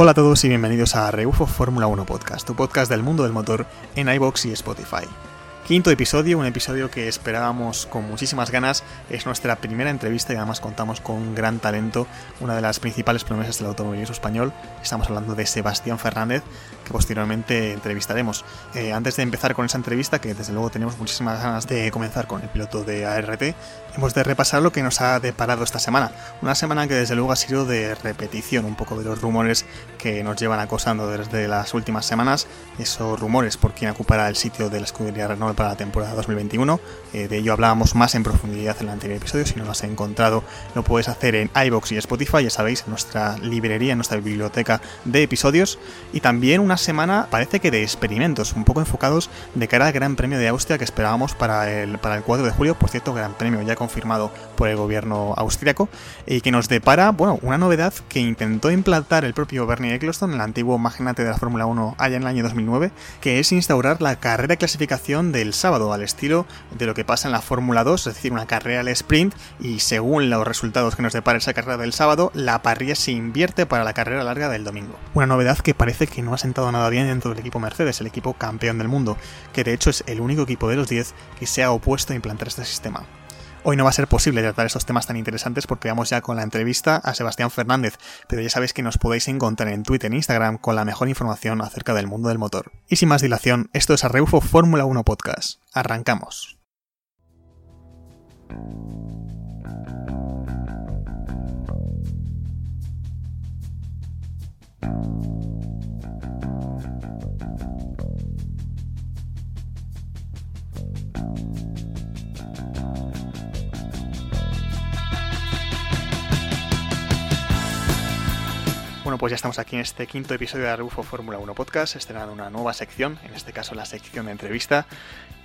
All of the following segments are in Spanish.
Hola a todos y bienvenidos a Rebufo Fórmula 1 Podcast, tu podcast del mundo del motor en iBox y Spotify. Quinto episodio, un episodio que esperábamos con muchísimas ganas. Es nuestra primera entrevista y además contamos con un gran talento, una de las principales promesas del automovilismo español. Estamos hablando de Sebastián Fernández, que posteriormente entrevistaremos. Eh, antes de empezar con esa entrevista, que desde luego tenemos muchísimas ganas de comenzar con el piloto de ART, hemos de repasar lo que nos ha deparado esta semana. Una semana que desde luego ha sido de repetición un poco de los rumores que nos llevan acosando desde las últimas semanas. Esos rumores por quién ocupará el sitio de la escudería Renault para la temporada 2021. Eh, de ello hablábamos más en profundidad en el anterior episodio. Si no lo has encontrado, lo puedes hacer en iBox y Spotify, ya sabéis, en nuestra librería, en nuestra biblioteca de episodios. Y también una semana, parece que de experimentos, un poco enfocados de cara al Gran Premio de Austria que esperábamos para el, para el 4 de julio. Por cierto, Gran Premio ya confirmado por el gobierno austriaco. Y que nos depara, bueno, una novedad que intentó implantar el propio Bernie Eccleston, el antiguo magnate de la Fórmula 1 allá en el año 2009, que es instaurar la carrera de clasificación del sábado, al estilo de lo que pasa en la Fórmula 2, es decir, una carrera al sprint y según los resultados que nos depara esa carrera del sábado, la parrilla se invierte para la carrera larga del domingo. Una novedad que parece que no ha sentado nada bien dentro del equipo Mercedes, el equipo campeón del mundo, que de hecho es el único equipo de los 10 que se ha opuesto a implantar este sistema. Hoy no va a ser posible tratar estos temas tan interesantes porque vamos ya con la entrevista a Sebastián Fernández, pero ya sabéis que nos podéis encontrar en Twitter e Instagram con la mejor información acerca del mundo del motor. Y sin más dilación, esto es Arreufo Fórmula 1 Podcast. Arrancamos. Bueno, pues ya estamos aquí en este quinto episodio de Arbufo Fórmula 1 Podcast, estrenando una nueva sección, en este caso la sección de entrevista,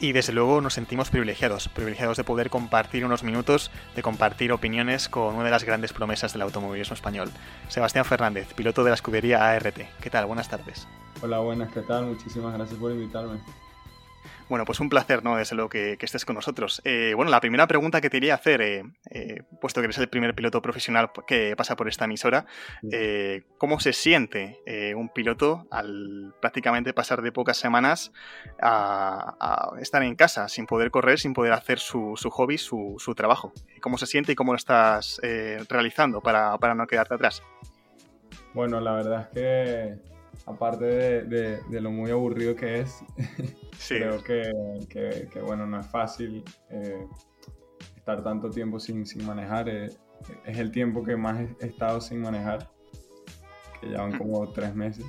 y desde luego nos sentimos privilegiados, privilegiados de poder compartir unos minutos, de compartir opiniones con una de las grandes promesas del automovilismo español, Sebastián Fernández, piloto de la escudería ART. ¿Qué tal? Buenas tardes. Hola, buenas, ¿qué tal? Muchísimas gracias por invitarme. Bueno, pues un placer, ¿no? Desde luego que, estés con nosotros. Eh, bueno, la primera pregunta que te iría a hacer, eh, eh, puesto que eres el primer piloto profesional que pasa por esta emisora, ¿cómo se siente un piloto al prácticamente pasar de pocas semanas a, estar en casa, sin poder correr, sin poder hacer su, hobby, su, trabajo? ¿Cómo se siente y cómo lo estás realizando para, para no quedarte atrás? Bueno, la verdad es que aparte de, lo muy aburrido que es, creo que, bueno, no es fácil eh, estar tanto tiempo sin, manejar. Eh, es el tiempo que más he estado sin manejar, que ya van como tres meses.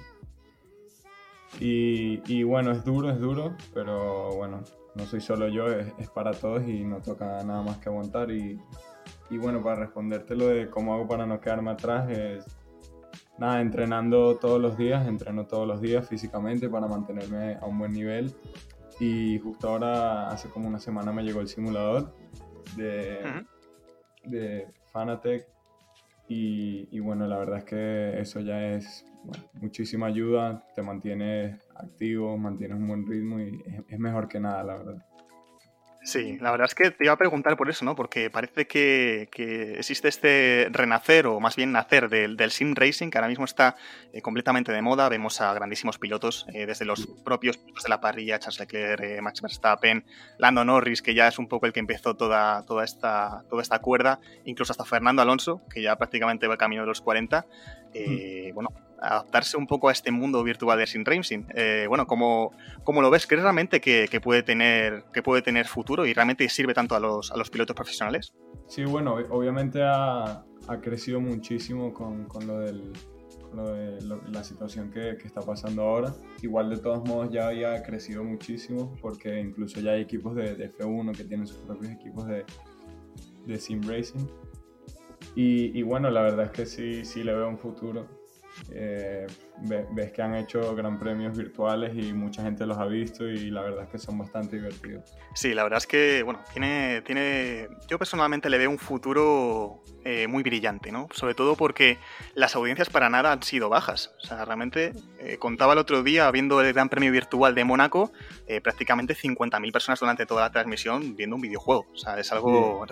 Y, bueno, es duro, es duro, pero bueno, no soy solo yo, es, para todos y no toca nada más que aguantar. Y, y bueno, para responderte lo de cómo hago para no quedarme atrás, es nada, entrenando todos los días, entreno todos los días físicamente para mantenerme a un buen nivel. Y justo ahora, hace como una semana, me llegó el simulador de, de Fanatec. Y, bueno, la verdad es que eso ya es muchísima ayuda, te mantiene activo, mantienes un buen ritmo y es mejor que nada, la verdad. Sí, la verdad es que te iba a preguntar por eso, ¿no? Porque parece que, existe este renacer, o más bien nacer, del, sim racing, que ahora mismo está eh, completamente de moda. Vemos a grandísimos pilotos, eh, desde los propios pilotos de la parrilla, Charles Leclerc, eh, Max Verstappen, Lando Norris, que ya es un poco el que empezó toda, toda, esta, toda esta cuerda, incluso hasta Fernando Alonso, que ya prácticamente va camino de los 40. Mm. Bueno, adaptarse un poco a este mundo virtual de Sim Racing. bueno, ¿cómo, ¿cómo, lo ves? ¿Crees realmente que, que, puede tener, que puede tener futuro y realmente sirve tanto a los, a los pilotos profesionales? Sí, bueno, obviamente ha, ha crecido muchísimo con, con lo del de la situación que, que, está pasando ahora. Igual de todos modos ya había crecido muchísimo porque incluso ya hay equipos de, de F1 que tienen sus propios equipos de, de sim racing. Y, y, bueno, la verdad es que sí, sí le veo un futuro. Eh, ves que han hecho gran premios virtuales y mucha gente los ha visto y la verdad es que son bastante divertidos. Sí, la verdad es que, bueno, tiene, tiene yo personalmente le veo un futuro eh, muy brillante, ¿no? Sobre todo porque las audiencias para nada han sido bajas. O sea, realmente eh, contaba el otro día, viendo el Gran Premio Virtual de Mónaco, eh, prácticamente 50.000 personas durante toda la transmisión viendo un videojuego. O sea, es algo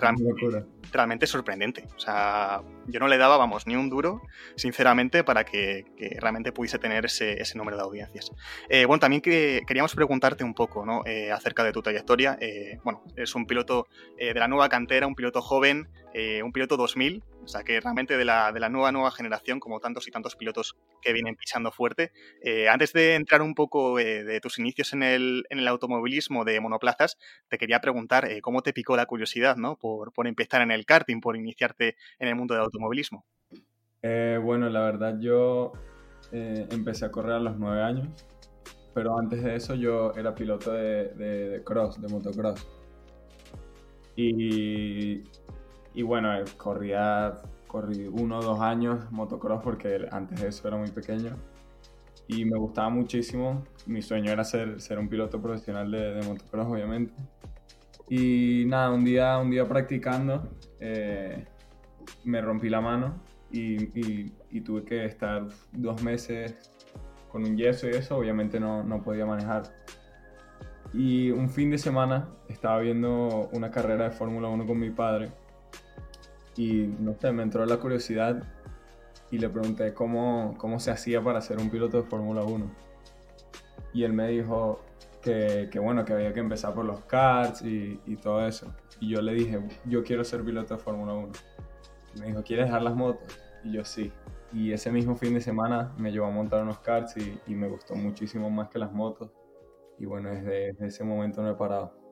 realmente sorprendente. O sea, yo no le daba, vamos, ni un duro, sinceramente, para que, que realmente pudiese tener ese, ese número de audiencias. Eh, bueno, también que, queríamos preguntarte un poco ¿no? eh, acerca de tu trayectoria. Eh, bueno, es un piloto de la nueva cantera, un piloto joven, un piloto 2000, o sea que realmente de la, de la, nueva, nueva generación, como tantos y tantos pilotos que vienen pisando fuerte. antes de entrar un poco de tus inicios en el, en el, automovilismo de monoplazas, te quería preguntar cómo te picó la curiosidad ¿no? por, por empezar en el karting, por iniciarte en el mundo del automovilismo. Bueno, la verdad yo eh, empecé a correr a los nueve años, pero antes de eso yo era piloto de, de, cross, de motocross. Y, y bueno, eh, corría, corrí uno o dos años motocross porque antes de eso era muy pequeño y me gustaba muchísimo. Mi sueño era ser, ser un piloto profesional de, de motocross, obviamente. Y nada, un día, un día practicando eh, me rompí la mano y, y, tuve que estar dos meses con un yeso y eso, obviamente no, no podía manejar. Y un fin de semana estaba viendo una carrera de Fórmula 1 con mi padre y no sé, me entró la curiosidad y le pregunté cómo, cómo se hacía para ser un piloto de Fórmula 1. Y él me dijo que, que, bueno, que había que empezar por los karts y, y, todo eso. Y yo le dije, yo quiero ser piloto de Fórmula 1. Y me dijo, ¿quieres dejar las motos? Y yo sí. Y ese mismo fin de semana me llevó a montar unos karts y, y me gustó muchísimo más que las motos. Y bueno, desde, desde ese momento no he parado.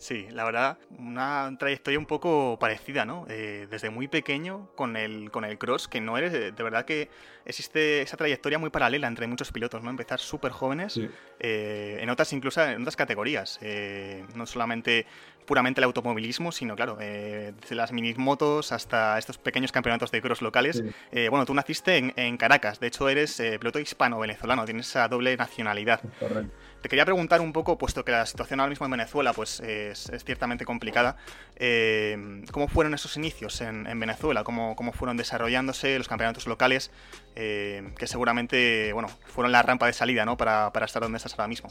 Sí, la verdad, una trayectoria un poco parecida, ¿no? Eh, desde muy pequeño con el, con el cross, que no eres, de verdad que existe esa trayectoria muy paralela entre muchos pilotos, ¿no? Empezar súper jóvenes, eh, en otras incluso en otras categorías, eh, no solamente puramente el automovilismo, sino claro, desde las mini motos hasta estos pequeños campeonatos de cross locales. bueno, tú naciste en, en, Caracas, de hecho eres piloto hispano-venezolano, tienes esa doble nacionalidad. Correcto. Te quería preguntar un poco, puesto que la situación ahora mismo en Venezuela pues, es, ciertamente complicada, eh, ¿cómo fueron esos inicios en, Venezuela? ¿Cómo, ¿Cómo, fueron desarrollándose los campeonatos locales? Eh, que seguramente bueno, fueron la rampa de salida ¿no? para, para, estar donde estás ahora mismo.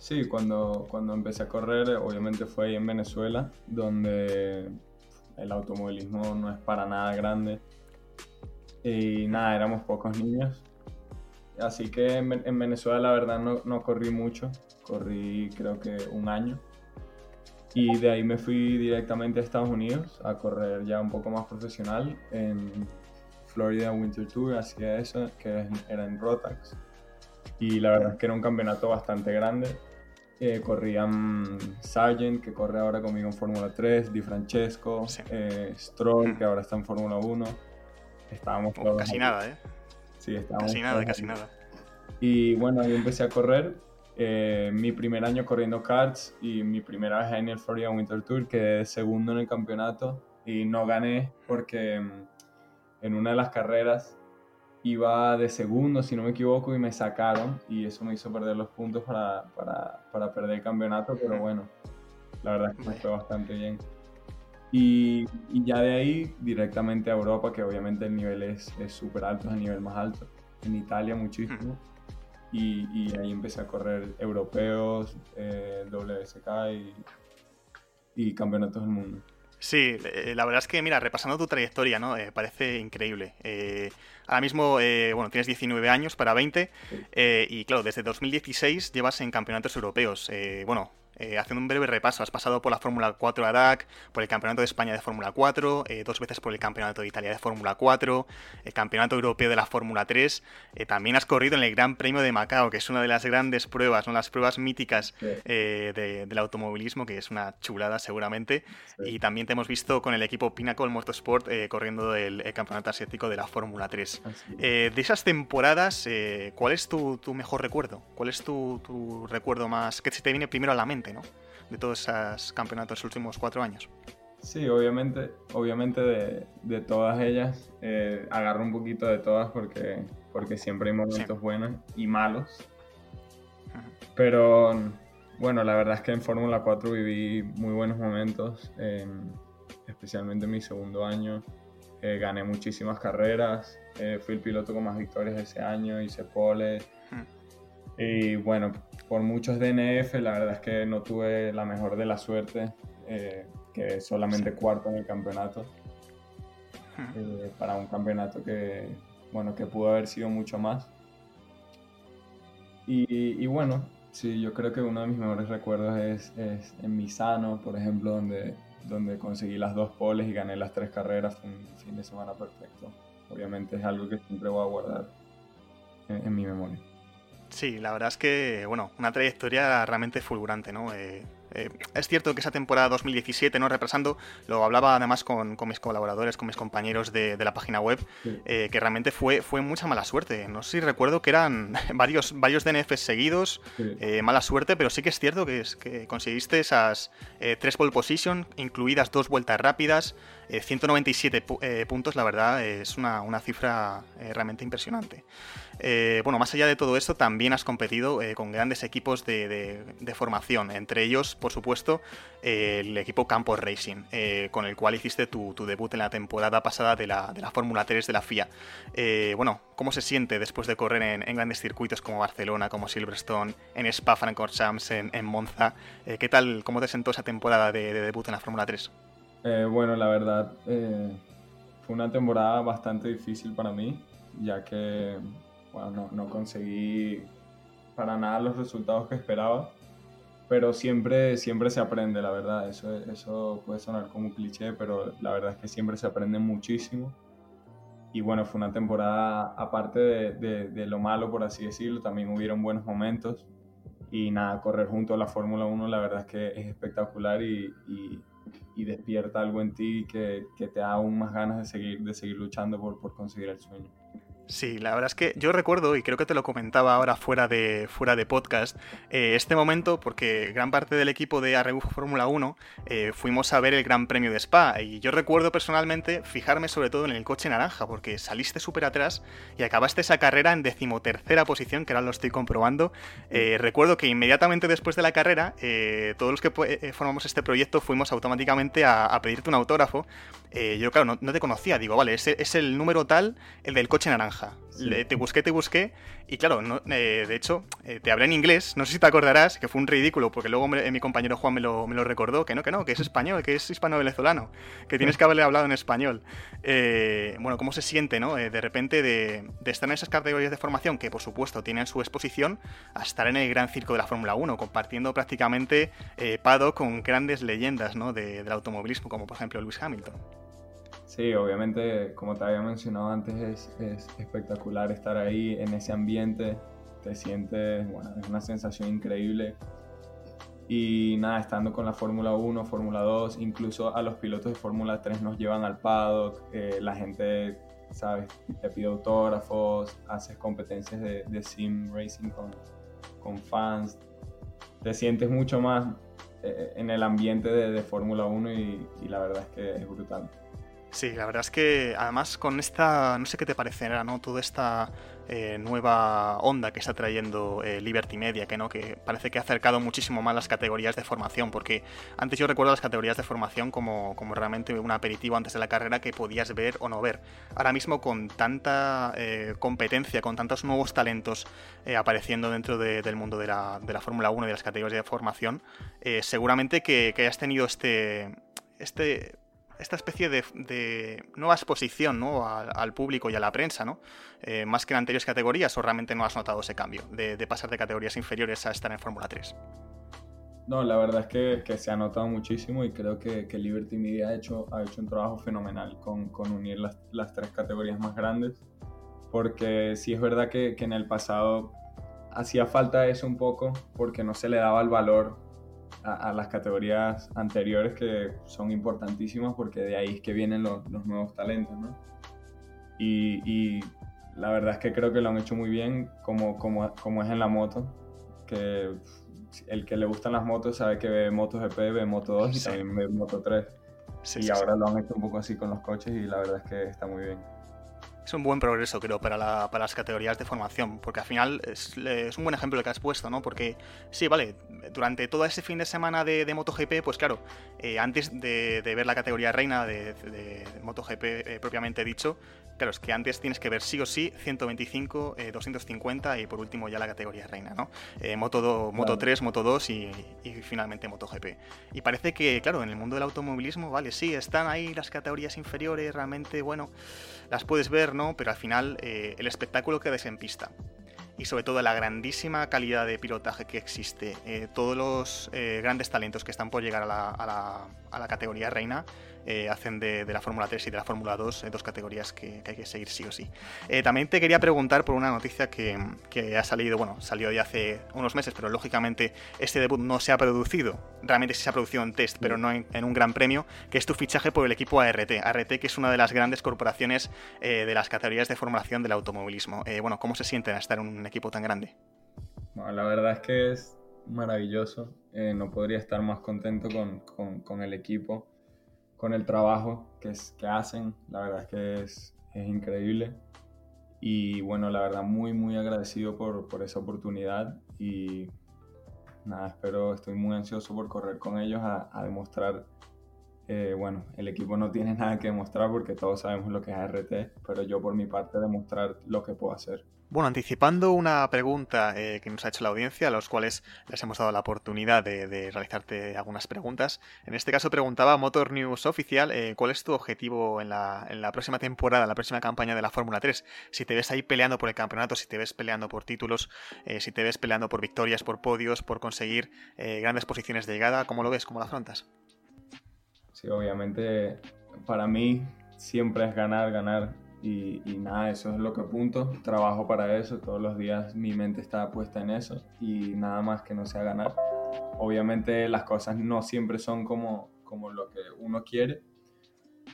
Sí, cuando, cuando empecé a correr, obviamente fue ahí en Venezuela, donde el automovilismo no es para nada grande. Y nada, éramos pocos niños Así que en, Venezuela la verdad no, no, corrí mucho, corrí creo que un año. Y de ahí me fui directamente a Estados Unidos a correr ya un poco más profesional en Florida Winter Tour, hacía eso, que era en Rotax. Y la verdad es que era un campeonato bastante grande. Eh, corrían Sargent, que corre ahora conmigo en Fórmula 3, Di Francesco, eh, Stroll, que ahora está en Fórmula 1. Estábamos todos Casi nada, ¿eh? Sí, Casi nada, casi nada. Y bueno, ahí empecé a correr. Eh, mi primer año corriendo karts y mi primera vez en el Florida Winter Tour, quedé segundo en el campeonato y no gané porque mm, en una de las carreras iba de segundo, si no me equivoco, y me sacaron y eso me hizo perder los puntos para, para, para perder el campeonato, pero bueno, la verdad es que me fue bastante bien. Y, y, ya de ahí directamente a Europa, que obviamente el nivel es súper alto, es el nivel más alto. En Italia muchísimo. Y, y ahí empecé a correr europeos, eh, WSK y, y campeonatos del mundo. Sí, eh, la verdad es que, mira, repasando tu trayectoria, ¿no? Eh, parece increíble. Eh, ahora mismo, eh, bueno, tienes 19 años para 20 y, claro, desde 2016 llevas en campeonatos europeos. bueno, eh, haciendo un breve repaso. Has pasado por la Fórmula 4 ADAC, por el Campeonato de España de Fórmula 4, eh, dos veces por el Campeonato de Italia de Fórmula 4, el Campeonato Europeo de la Fórmula 3. también has corrido en el Gran Premio de Macao, que es una de las grandes pruebas, ¿no? las pruebas míticas del automovilismo, que es una chulada seguramente. Y también te hemos visto con el equipo Pinnacle Motorsport corriendo el, Campeonato Asiático de la Fórmula 3. de esas temporadas, ¿cuál es tu, tu mejor recuerdo? ¿Cuál es tu, recuerdo más que se te viene primero a la mente, ¿no? De todos esos campeonatos de los últimos cuatro años. Sí, obviamente, obviamente de, todas ellas, eh, agarro un poquito de todas porque, porque siempre hay momentos buenos y malos. Pero bueno, la verdad es que en Fórmula 4 viví muy buenos momentos, especialmente en mi segundo año. Eh, gané muchísimas carreras, eh, fui el piloto con más victorias ese año, hice pole. Y bueno, por muchos DNF, la verdad es que no tuve la mejor de la suerte, eh, que solamente cuarto en el campeonato. Eh, para un campeonato que, bueno, que pudo haber sido mucho más. Y, y, bueno, sí, yo creo que uno de mis mejores recuerdos es, es, en Misano, por ejemplo, donde, donde conseguí las dos poles y gané las tres carreras. Fue un fin de semana perfecto. Obviamente es algo que siempre voy a guardar en mi memoria. Sí, la verdad es que, bueno, una trayectoria realmente fulgurante, ¿no? Eh, eh, es cierto que esa temporada 2017, ¿no? Repasando, lo hablaba además con, mis colaboradores, con mis compañeros de, la página web, eh, que realmente fue, fue mucha mala suerte. No sé si recuerdo que eran varios, varios DNFs seguidos, mala suerte, pero sí que es cierto que, es, que conseguiste esas tres pole position, incluidas dos vueltas rápidas, 197 puntos, la verdad, es una, una cifra realmente impresionante. Eh, bueno, más allá de todo esto, también has competido eh, con grandes equipos de, formación, entre ellos, por supuesto, el equipo Campos Racing, eh, con el cual hiciste tu, debut en la temporada pasada de la, Fórmula 3 de la FIA. bueno, ¿cómo se siente después de correr en, grandes circuitos como Barcelona, como Silverstone, en Spa Francorchamps, en, en Monza? ¿Qué tal, cómo te sentó esa temporada de, de debut en la Fórmula 3? Bueno, la verdad, fue una temporada bastante difícil para mí, ya que bueno, no, conseguí para nada los resultados que esperaba, pero siempre, siempre se aprende, la verdad. Eso, eso puede sonar como un cliché, pero la verdad es que siempre se aprende muchísimo. Y bueno, fue una temporada, aparte de, lo malo, por así decirlo, también hubieron buenos momentos. Y nada, correr junto a la Fórmula 1, la verdad es que es espectacular y, despierta algo en ti que, que, te da aún más ganas de seguir, de seguir luchando por, por conseguir el sueño. Sí, la verdad es que yo recuerdo, y creo que te lo comentaba ahora fuera de, fuera de podcast, eh, este momento, porque gran parte del equipo de Arrebufo Fórmula 1 eh, fuimos a ver el Gran Premio de Spa, y yo recuerdo personalmente fijarme sobre todo en el coche naranja, porque saliste súper atrás y acabaste esa carrera en decimotercera posición, que ahora lo estoy comprobando. Eh, recuerdo que inmediatamente después de la carrera, todos los que formamos este proyecto fuimos automáticamente a, pedirte un autógrafo. Yo, claro, no, te conocía, digo, vale, ese es el número tal, el del coche naranja te busqué, te busqué, y claro, eh, de hecho, eh, te hablé en inglés, no sé si te acordarás, que fue un ridículo, porque luego mi compañero Juan me lo, me lo, recordó, que no, que no, que es español, que es hispano-venezolano, que tienes que haberle hablado en español. Eh, bueno, ¿cómo se siente, no? de repente de, estar en esas categorías de formación, que por supuesto tienen su exposición, a estar en el gran circo de la Fórmula 1, compartiendo prácticamente Pado con grandes leyendas ¿no? del automovilismo, como por ejemplo Lewis Hamilton. Sí, obviamente, como te había mencionado antes, es, es, espectacular estar ahí en ese ambiente. Te sientes, bueno, es una sensación increíble. Y nada, estando con la Fórmula 1, Fórmula 2, incluso a los pilotos de Fórmula 3 nos llevan al paddock. Eh, la gente, ¿sabes? Te pide autógrafos, haces competencias de, de sim racing con, con, fans. Te sientes mucho más eh, en el ambiente de, Fórmula 1 y, y la verdad es que es brutal. Sí, la verdad es que además con esta, no sé qué te parecerá, ¿no? Toda esta eh, nueva onda que está trayendo eh, Liberty Media, que no, que parece que ha acercado muchísimo más las categorías de formación, porque antes yo recuerdo las categorías de formación como, como realmente un aperitivo antes de la carrera que podías ver o no ver. Ahora mismo con tanta eh, competencia, con tantos nuevos talentos apareciendo dentro del mundo de la, de la Fórmula 1 y de las categorías de formación, seguramente que, que hayas tenido este, este esta especie de, nueva exposición ¿no? al, público y a la prensa, ¿no? Eh, más que en anteriores categorías, o realmente no has notado ese cambio de, pasar de categorías inferiores a estar en Fórmula 3? No, la verdad es que, que, se ha notado muchísimo y creo que, que, Liberty Media ha hecho, ha hecho un trabajo fenomenal con, con unir las, las, tres categorías más grandes, porque sí es verdad que, que, en el pasado hacía falta eso un poco, porque no se le daba el valor a, a las categorías anteriores que son importantísimas, porque de ahí es que vienen los, los nuevos talentos, ¿no? Y, y, la verdad es que creo que lo han hecho muy bien, como, como, como es en la moto, que el que le gustan las motos sabe que ve MotoGP, ve Moto 2 y también ve Moto 3. Sí, y sí, ahora lo han hecho un poco así con los coches y la verdad es que está muy bien. Es un buen progreso, creo, para, la, para las categorías de formación, porque al final es, un buen ejemplo el que has puesto, ¿no? Porque sí, vale, durante todo ese fin de semana de, MotoGP, pues claro, eh, antes de, ver la categoría reina de, de MotoGP eh, propiamente dicho, claro, es que antes tienes que ver sí o sí 125, eh, 250 y por último ya la categoría reina, ¿no? Eh, Moto, 2, Moto 3, Moto 2 y, y, finalmente MotoGP. Y parece que, claro, en el mundo del automovilismo, vale, sí, están ahí las categorías inferiores, realmente, bueno, las puedes ver, ¿no? Pero al final eh, el espectáculo queda en pista y sobre todo la grandísima calidad de pilotaje que existe, eh, todos los eh, grandes talentos que están por llegar a la, a la, a la categoría reina, eh, hacen de, de, la Fórmula 3 y de la Fórmula 2 dos categorías que, hay que seguir sí o sí. también te quería preguntar por una noticia que, que, ha salido, bueno, salió ya hace unos meses, pero lógicamente este debut no se ha producido, realmente sí se ha producido en test, pero no en, un gran premio, que es tu fichaje por el equipo ART. ART que es una de las grandes corporaciones de las categorías de formulación del automovilismo. bueno, ¿cómo se sienten a estar en un equipo tan grande? Bueno, la verdad es que es maravilloso. Eh, no podría estar más contento con, con, con, el equipo, con el trabajo que, es, que hacen. La verdad es que es, es, increíble. Y bueno, la verdad muy, muy agradecido por, por esa oportunidad. Y nada, espero, estoy muy ansioso por correr con ellos a, demostrar eh, bueno, el equipo no tiene nada que demostrar porque todos sabemos lo que es ART, pero yo por mi parte demostrar lo que puedo hacer. Bueno, anticipando una pregunta eh, que nos ha hecho la audiencia, a los cuales les hemos dado la oportunidad de, realizarte algunas preguntas. En este caso preguntaba Motor News Oficial, eh, ¿cuál es tu objetivo en la, en la, próxima temporada, en la próxima campaña de la Fórmula 3? Si te ves ahí peleando por el campeonato, si te ves peleando por títulos, eh, si te ves peleando por victorias, por podios, por conseguir grandes posiciones de llegada, ¿cómo lo ves? ¿Cómo lo afrontas? Sí, obviamente para mí siempre es ganar, ganar y, y, nada, eso es lo que apunto, trabajo para eso, todos los días mi mente está puesta en eso y nada más que no sea ganar. Obviamente las cosas no siempre son como, como lo que uno quiere,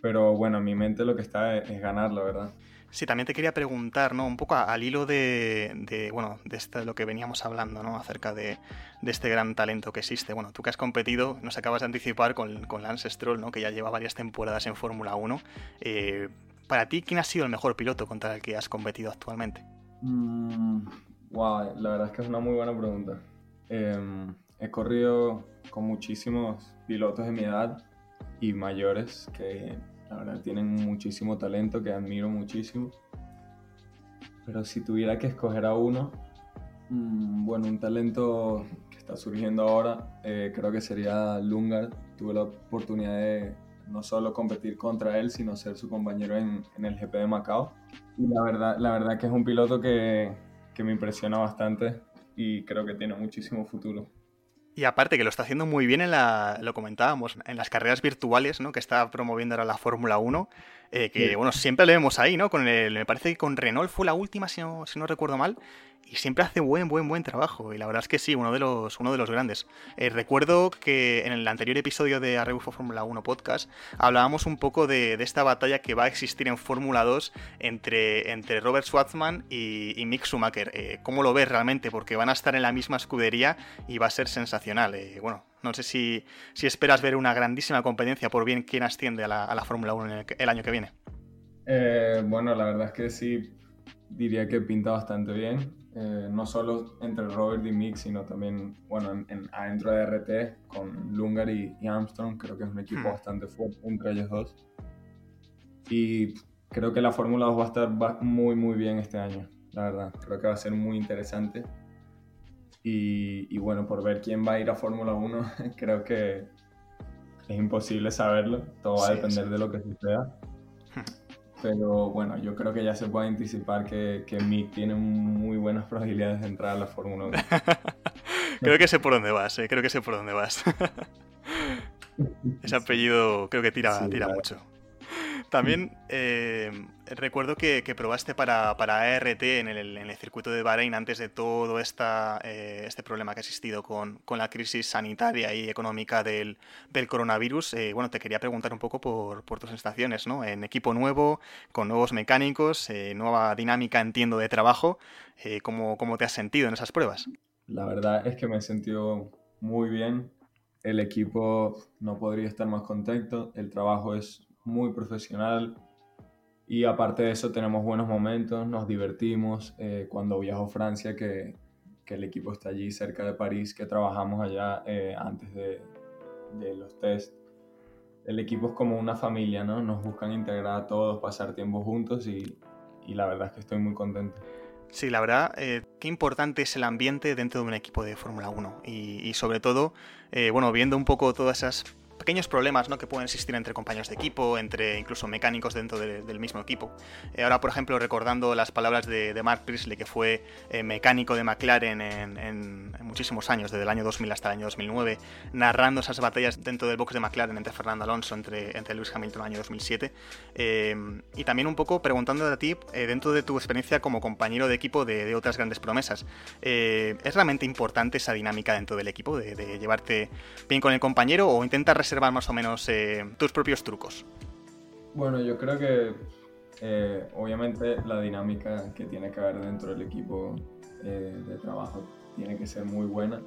pero bueno, mi mente lo que está es, es ganar, la verdad. Sí, también te quería preguntar, ¿no? Un poco al hilo de, de bueno, de, este, de lo que veníamos hablando, ¿no? Acerca de, de, este gran talento que existe. Bueno, tú que has competido, nos acabas de anticipar con, con Lance Stroll, ¿no? Que ya lleva varias temporadas en Fórmula 1. Eh, para ti, ¿quién ha sido el mejor piloto contra el que has competido actualmente? Mm, wow, la verdad es que es una muy buena pregunta. Eh, he corrido con muchísimos pilotos de mi edad y mayores que la verdad tienen muchísimo talento que admiro muchísimo. Pero si tuviera que escoger a uno, mmm, bueno, un talento que está surgiendo ahora, eh, creo que sería Lungard. Tuve la oportunidad de no solo competir contra él, sino ser su compañero en, en el GP de Macao. Y la verdad, la verdad que es un piloto que, que me impresiona bastante y creo que tiene muchísimo futuro. Y aparte que lo está haciendo muy bien en la, lo comentábamos, en las carreras virtuales, ¿no? Que está promoviendo ahora la Fórmula 1, eh, que sí. bueno, siempre lo vemos ahí, ¿no? Con el, me parece que con Renault fue la última, si no, si no recuerdo mal, y siempre hace buen, buen, buen trabajo. Y la verdad es que sí, uno de los, uno de los grandes. Eh, recuerdo que en el anterior episodio de Arrebufo Fórmula 1 podcast hablábamos un poco de, de, esta batalla que va a existir en Fórmula 2 entre, entre Robert Schwarzman y, Mick Schumacher. Eh, ¿Cómo lo ves realmente? Porque van a estar en la misma escudería y va a ser sensacional. Eh, bueno, no sé si, si, esperas ver una grandísima competencia por bien quién asciende a la, a la Fórmula 1 el, el, año que viene. Bueno, la verdad es que sí, diría que pinta bastante bien eh, no solo entre Robert y Mick, sino también, bueno, en, en, adentro de RT con Lungar y, y, Armstrong, creo que es un equipo hmm. bastante fuerte entre ellos dos. Y creo que la Fórmula 2 va a estar va muy, muy bien este año, la verdad. Creo que va a ser muy interesante. Y, y bueno, por ver quién va a ir a Fórmula 1, creo que es imposible saberlo. Todo va a depender sí. de lo que suceda. Pero bueno, yo creo que ya se puede anticipar que, que Mick tiene muy buenas probabilidades de entrar a la Fórmula 1. creo que sé por dónde vas, eh, creo que sé por dónde vas. Ese apellido creo que tira, tira mucho. También eh, recuerdo que, probaste para, para ART en el, circuito de Bahrein antes de todo esta, eh, este problema que ha existido con, la crisis sanitaria y económica del, coronavirus. Eh, bueno, te quería preguntar un poco por, tus sensaciones, ¿no? En equipo nuevo, con nuevos mecánicos, nueva dinámica, entiendo, de trabajo. ¿cómo, ¿Cómo te has sentido en esas pruebas? La verdad es que me he sentido muy bien. El equipo no podría estar más contento. El trabajo es muy profesional. Y aparte de eso tenemos buenos momentos, nos divertimos. Eh, cuando viajo a Francia, que, que, el equipo está allí cerca de París, que trabajamos allá eh, antes de, de, los test. El equipo es como una familia, ¿no? Nos buscan integrar a todos, pasar tiempo juntos y, y la verdad es que estoy muy contento. Sí, la verdad, eh, qué importante es el ambiente dentro de un equipo de Fórmula 1 y, y, sobre todo, bueno, viendo un poco todas esas pequeños problemas ¿no? que pueden existir entre compañeros de equipo, entre incluso mecánicos dentro del mismo equipo. Eh, ahora, por ejemplo, recordando las palabras de, Mark Priestley, que fue eh, mecánico de McLaren en, muchísimos años, desde el año 2000 hasta el año 2009, narrando esas batallas dentro del box de McLaren entre Fernando Alonso, entre, entre Lewis Hamilton en el año 2007, eh, y también un poco preguntando a ti, dentro de tu experiencia como compañero de equipo de, otras grandes promesas, ¿es realmente importante esa dinámica dentro del equipo, de, llevarte bien con el compañero o intentar reservar más o menos eh, tus propios trucos? Bueno, yo creo que eh, obviamente la dinámica que tiene que haber dentro del equipo eh, de trabajo tiene que ser muy buena,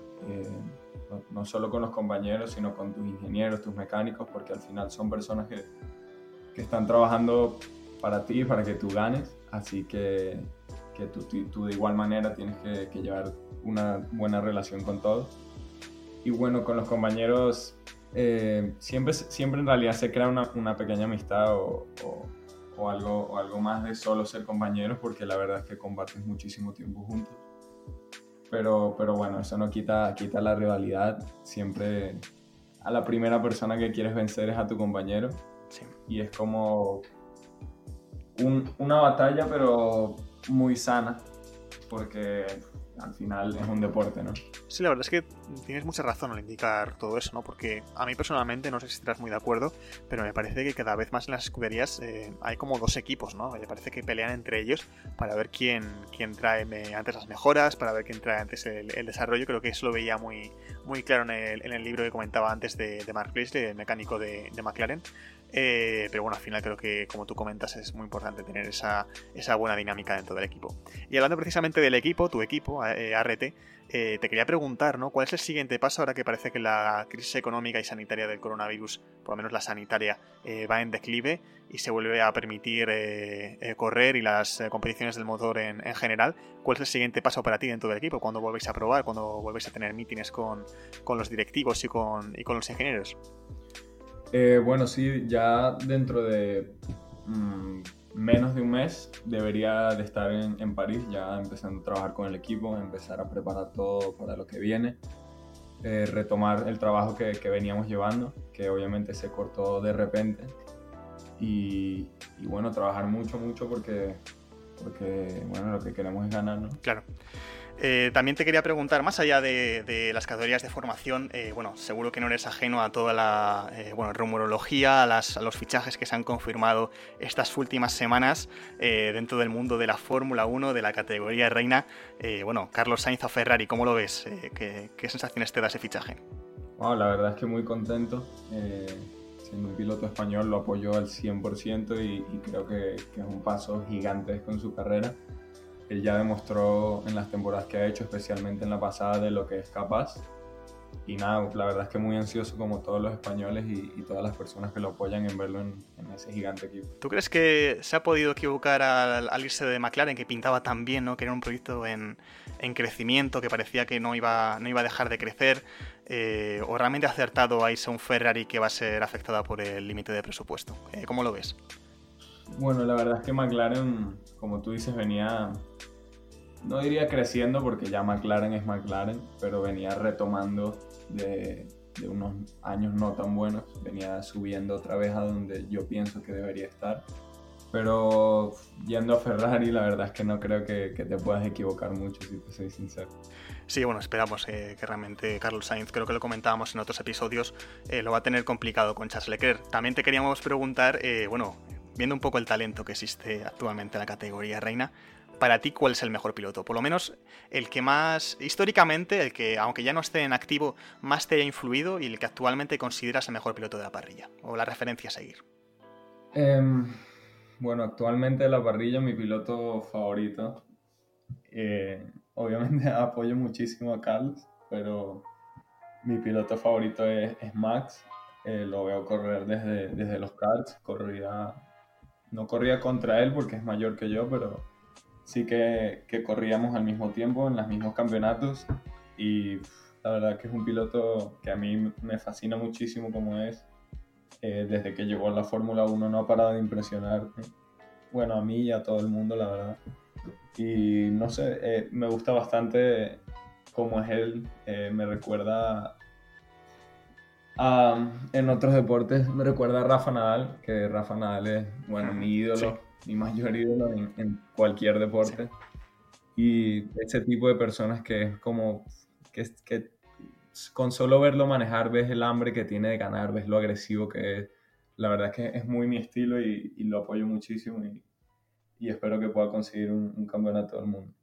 no, no, solo con los compañeros, sino con tus ingenieros, tus mecánicos, porque al final son personas que, que están trabajando para ti, para que tú ganes, así que, que tú, tú, de igual manera tienes que, que llevar una buena relación con todos. Y bueno, con los compañeros eh, siempre, siempre en realidad se crea una, una pequeña amistad o, o, algo, o algo más de solo ser compañeros, porque la verdad es que compartes muchísimo tiempo juntos. Pero, pero bueno, eso no quita, quita la rivalidad. Siempre a la primera persona que quieres vencer es a tu compañero. Y es como un, una batalla, pero muy sana, porque al final es un deporte, ¿no? Sí, la verdad es que tienes mucha razón al indicar todo eso, ¿no? Porque a mí personalmente, no sé si estarás muy de acuerdo, pero me parece que cada vez más en las escuderías eh, hay como dos equipos, ¿no? Me parece que pelean entre ellos para ver quién, quién trae antes las mejoras, para ver quién trae antes el, desarrollo. Creo que eso lo veía muy, muy claro en el, en el libro que comentaba antes de, de Mark Priestley, el mecánico de, de McLaren. Eh, pero bueno, al final creo que, como tú comentas, es muy importante tener esa, esa, buena dinámica dentro del equipo. Y hablando precisamente del equipo, tu equipo, eh, ART, eh, te quería preguntar, ¿no? ¿Cuál es el siguiente paso ahora que parece que la crisis económica y sanitaria del coronavirus, por lo menos la sanitaria, va en declive y se vuelve a permitir correr y las competiciones del motor en, en, general? ¿Cuál es el siguiente paso para ti dentro del equipo? ¿Cuándo volvéis a probar? ¿Cuándo volvéis a tener mítines con, con los directivos y con, y con los ingenieros? Eh, bueno, sí, ya dentro de mm, menos de un mes debería de estar en, París, ya empezando a trabajar con el equipo, empezar a preparar todo para lo que viene, eh, retomar el trabajo que, veníamos llevando, que obviamente se cortó de repente, y, y bueno, trabajar mucho, mucho porque, porque bueno, lo que queremos es ganar, ¿no? Claro. Eh, también te quería preguntar, más allá de, las categorías de formación, eh, bueno, seguro que no eres ajeno a toda la eh, bueno, rumorología, a, los fichajes que se han confirmado estas últimas semanas dentro del mundo de la Fórmula 1, de la categoría reina. bueno, Carlos Sainz a Ferrari, ¿cómo lo ves? ¿qué, sensaciones te da ese fichaje? la verdad es que muy contento. Siendo un piloto español lo apoyo al 100% y, y creo que, que es un paso gigantesco en su carrera él ya demostró en las temporadas que ha hecho, especialmente en la pasada, de lo que es capaz. Y nada, la verdad es que muy ansioso como todos los españoles y, todas las personas que lo apoyan en verlo en, ese gigante equipo. ¿Tú crees que se ha podido equivocar al, irse de McLaren, que pintaba tan bien, ¿no? que era un proyecto en, crecimiento, que parecía que no iba, no iba a dejar de crecer? Eh, ¿O realmente acertado a irse a un Ferrari que va a ser afectada por el límite de presupuesto? Eh, ¿Cómo lo ves? Bueno, la verdad es que McLaren, como tú dices, venía, no diría creciendo porque ya McLaren es McLaren, pero venía retomando de, unos años no tan buenos, venía subiendo otra vez a donde yo pienso que debería estar. Pero yendo a Ferrari, la verdad es que no creo que, te puedas equivocar mucho, si te soy sincero. Sí, bueno, esperamos eh, que realmente Carlos Sainz, creo que lo comentábamos en otros episodios, eh, lo va a tener complicado con Charles Leclerc. También te queríamos preguntar, eh, bueno, viendo un poco el talento que existe actualmente en la categoría reina, para ti cuál es el mejor piloto? Por lo menos el que más, históricamente, el que, aunque ya no esté en activo, más te haya influido y el que actualmente consideras el mejor piloto de la parrilla, o la referencia a seguir. Em, bueno, actualmente de la parrilla mi piloto favorito. Eh, obviamente apoyo muchísimo a Carlos, pero mi piloto favorito es, Max. Eh, lo veo correr desde, desde los karts. Corría, no corría contra él porque es mayor que yo, pero sí que, que corríamos al mismo tiempo en los mismos campeonatos. Y la verdad que es un piloto que a mí me fascina muchísimo como es. Eh, desde que llegó a la Fórmula 1 no ha parado de impresionar bueno, a mí y a todo el mundo, la verdad. Y no sé, eh, me gusta bastante cómo es él, eh, me recuerda a, en otros deportes, me recuerda a Rafa Nadal, que Rafa Nadal es, bueno, mi ídolo, mi mayor ídolo en, cualquier deporte. Y ese tipo de personas que es como, que, que con solo verlo manejar ves el hambre que tiene de ganar, ves lo agresivo que es la verdad es que es muy mi estilo y, lo apoyo muchísimo y, espero que pueda conseguir un, un campeonato del mundo.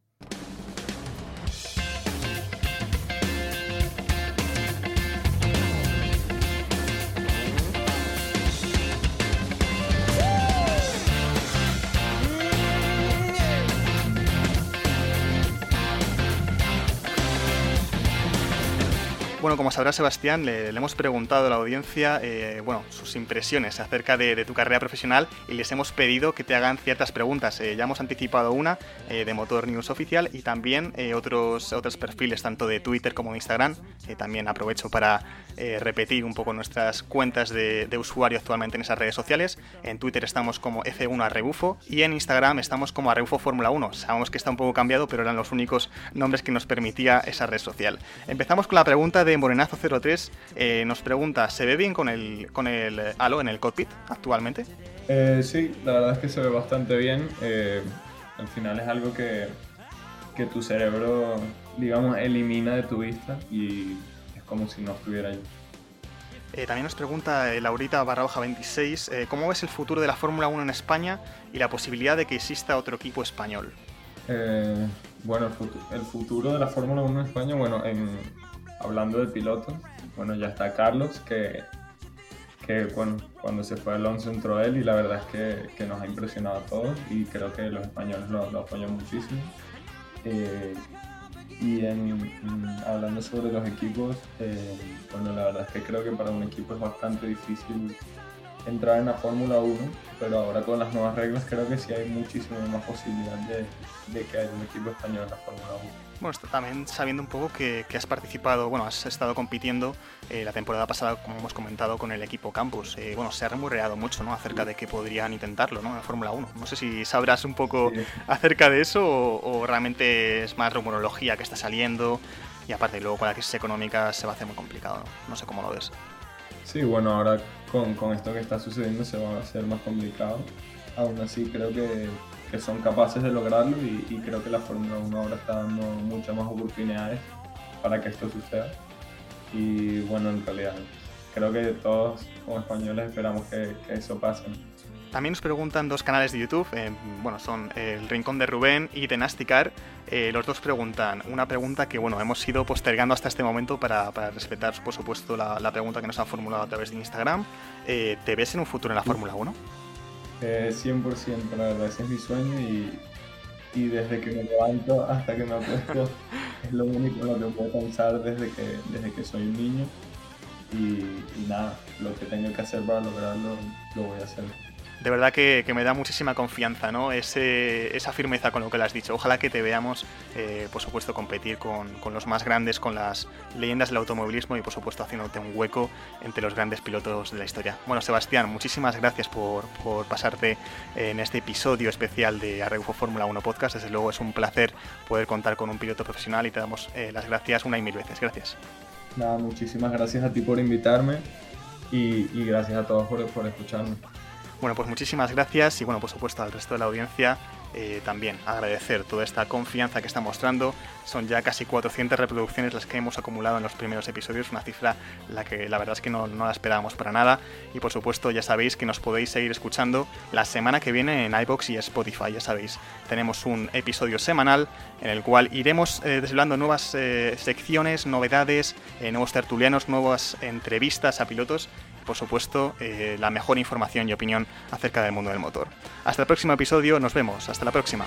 Bueno, como sabrá Sebastián, le, hemos preguntado a la audiencia eh, bueno, sus impresiones acerca de, tu carrera profesional y les hemos pedido que te hagan ciertas preguntas. Eh, ya hemos anticipado una eh, de Motor News Oficial y también otros, otros perfiles, tanto de Twitter como de Instagram. también aprovecho para repetir un poco nuestras cuentas de, usuario actualmente en esas redes sociales. En Twitter estamos como F1 Arrebufo y en Instagram estamos como Arrebufo Fórmula 1. Sabemos que está un poco cambiado, pero eran los únicos nombres que nos permitía esa red social. Empezamos con la pregunta de Morenazo03 eh, nos pregunta, ¿se ve bien con el, con el halo en el cockpit actualmente? Eh, sí, la verdad es que se ve bastante bien. Eh, al final es algo que, que tu cerebro, digamos, elimina de tu vista y es como si no estuviera ahí. también nos pregunta Laurita Barraoja 26, ¿cómo ves el futuro de la Fórmula 1 en España y la posibilidad de que exista otro equipo español? bueno, el futuro, de la Fórmula 1 en España, bueno, en, hablando de pilotos, bueno, ya está Carlos, que, que cuando se fue Alonso entró él y la verdad es que, que nos ha impresionado a todos y creo que los españoles lo, apoyan muchísimo. Eh, y en, hablando sobre los equipos, eh, bueno, la verdad es que creo que para un equipo es bastante difícil entrar en la Fórmula 1, pero ahora con las nuevas reglas creo que sí hay muchísima más posibilidad de, de que haya un equipo español en la Fórmula 1. Bueno, también sabiendo un poco que, has participado, bueno, has estado compitiendo eh, la temporada pasada, como hemos comentado, con el equipo Campus. Eh, bueno, se ha remureado mucho, ¿no? Acerca de que podrían intentarlo, ¿no? En Fórmula 1. No sé si sabrás un poco acerca de eso o, realmente es más rumorología que está saliendo y aparte luego con la crisis económica se va a hacer muy complicado, ¿no? No sé cómo lo ves. Sí, bueno, ahora con, con esto que está sucediendo se va a hacer más complicado. Aún así creo que que son capaces de lograrlo y, creo que la Fórmula 1 ahora está dando muchas más oportunidades para que esto suceda. Y bueno, en realidad creo que todos como españoles esperamos que, eso pase. También nos preguntan dos canales de YouTube, eh, bueno, son El Rincón de Rubén y de Nasticar. Eh, los dos preguntan una pregunta que, bueno, hemos ido postergando hasta este momento para, respetar, por supuesto, la, pregunta que nos han formulado a través de Instagram. Eh, ¿Te ves en un futuro en la Fórmula 1? 100%, la verdad, ese es mi sueño y, y, desde que me levanto hasta que me acuesto es lo único en lo que puedo pensar desde que, desde que soy un niño. Y, y nada, lo que tengo que hacer para lograrlo lo voy a hacer de verdad que, me da muchísima confianza, ¿no? esa firmeza con lo que le has dicho. Ojalá que te veamos, eh, por supuesto, competir con, los más grandes, con las leyendas del automovilismo y, por supuesto, haciéndote un hueco entre los grandes pilotos de la historia. Bueno, Sebastián, muchísimas gracias por, pasarte en este episodio especial de Arreufo Fórmula 1 Podcast. Desde luego es un placer poder contar con un piloto profesional y te damos eh, las gracias una y mil veces. Gracias. Nada, muchísimas gracias a ti por invitarme y, gracias a todos por, por escucharme. Bueno, pues muchísimas gracias y bueno, por supuesto al resto de la audiencia eh, también agradecer toda esta confianza que está mostrando. Son ya casi 400 reproducciones las que hemos acumulado en los primeros episodios, una cifra la que la verdad es que no, la esperábamos para nada. Y por supuesto ya sabéis que nos podéis seguir escuchando la semana que viene en iBox y Spotify, ya sabéis. Tenemos un episodio semanal en el cual iremos eh, desvelando nuevas eh, secciones, novedades, nuevos tertulianos, nuevas entrevistas a pilotos por supuesto, eh, la mejor información y opinión acerca del mundo del motor. Hasta el próximo episodio, nos vemos, hasta la próxima.